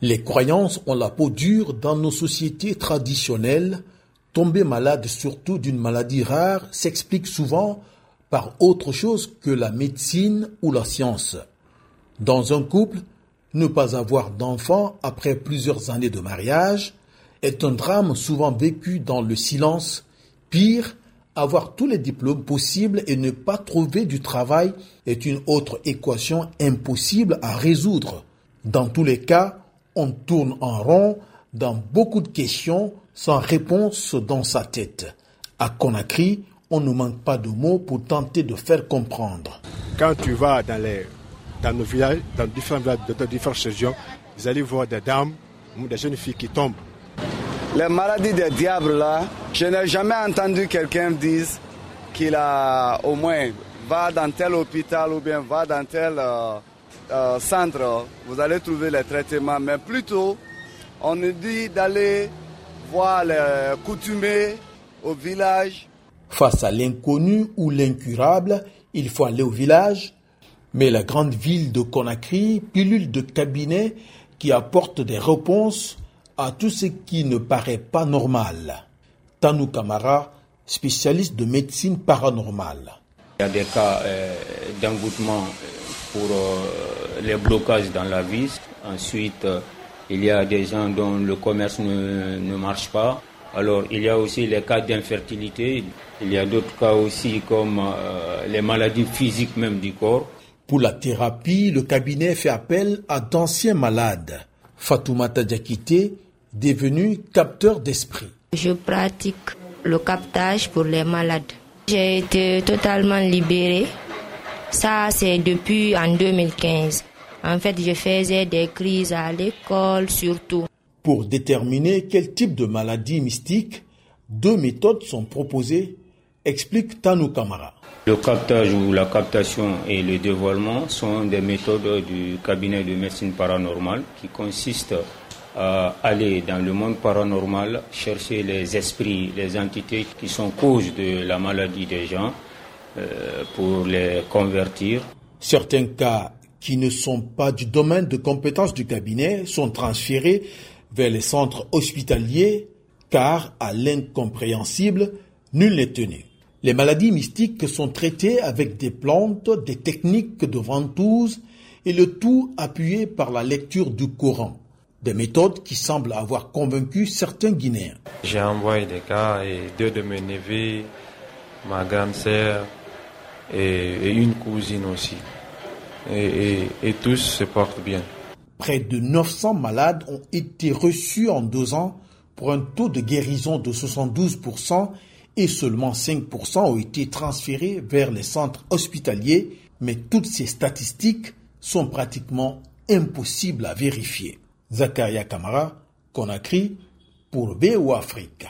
Les croyances ont la peau dure dans nos sociétés traditionnelles. Tomber malade, surtout d'une maladie rare, s'explique souvent par autre chose que la médecine ou la science. Dans un couple, ne pas avoir d'enfant après plusieurs années de mariage est un drame souvent vécu dans le silence. Pire, avoir tous les diplômes possibles et ne pas trouver du travail est une autre équation impossible à résoudre. Dans tous les cas, on tourne en rond dans beaucoup de questions sans réponse dans sa tête. À Conakry, on ne manque pas de mots pour tenter de faire comprendre. Quand tu vas dans, les, dans nos villages, dans différents villages, dans différentes régions, vous allez voir des dames ou des jeunes filles qui tombent. Les maladies des diables là, je n'ai jamais entendu quelqu'un dire qu'il a au moins va dans tel hôpital ou bien va dans tel euh, euh, centre, vous allez trouver les traitements, mais plutôt on nous dit d'aller voir les coutumiers au village. Face à l'inconnu ou l'incurable, il faut aller au village. Mais la grande ville de Conakry, pilule de cabinet qui apporte des réponses à tout ce qui ne paraît pas normal. Tanou Kamara, spécialiste de médecine paranormale. Il y a des cas euh, d'engoutement pour euh, les blocages dans la vie. Ensuite, euh, il y a des gens dont le commerce ne, ne marche pas. Alors, il y a aussi les cas d'infertilité. Il y a d'autres cas aussi comme euh, les maladies physiques même du corps. Pour la thérapie, le cabinet fait appel à d'anciens malades. Fatoumata Diakité, devenu capteur d'esprit. Je pratique le captage pour les malades. J'ai été totalement libérée ça, c'est depuis en 2015. En fait, je faisais des crises à l'école surtout. Pour déterminer quel type de maladie mystique, deux méthodes sont proposées, explique Tanou Kamara. Le captage ou la captation et le dévoilement sont des méthodes du cabinet de médecine paranormale qui consistent à aller dans le monde paranormal, chercher les esprits, les entités qui sont cause de la maladie des gens pour les convertir. Certains cas qui ne sont pas du domaine de compétence du cabinet sont transférés vers les centres hospitaliers car à l'incompréhensible, nul n'est tenu. Les maladies mystiques sont traitées avec des plantes, des techniques de ventouse et le tout appuyé par la lecture du Coran. Des méthodes qui semblent avoir convaincu certains Guinéens. J'ai envoyé des cas et deux de mes neveux, ma grande sœur, et, une cousine aussi. Et, et, tous se portent bien. Près de 900 malades ont été reçus en deux ans pour un taux de guérison de 72% et seulement 5% ont été transférés vers les centres hospitaliers, mais toutes ces statistiques sont pratiquement impossibles à vérifier. Zakaria Kamara, Conakry, pour BO Afrique.